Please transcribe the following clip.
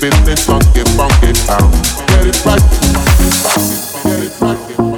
spin this funky, funky sound. Get it right. Get it right.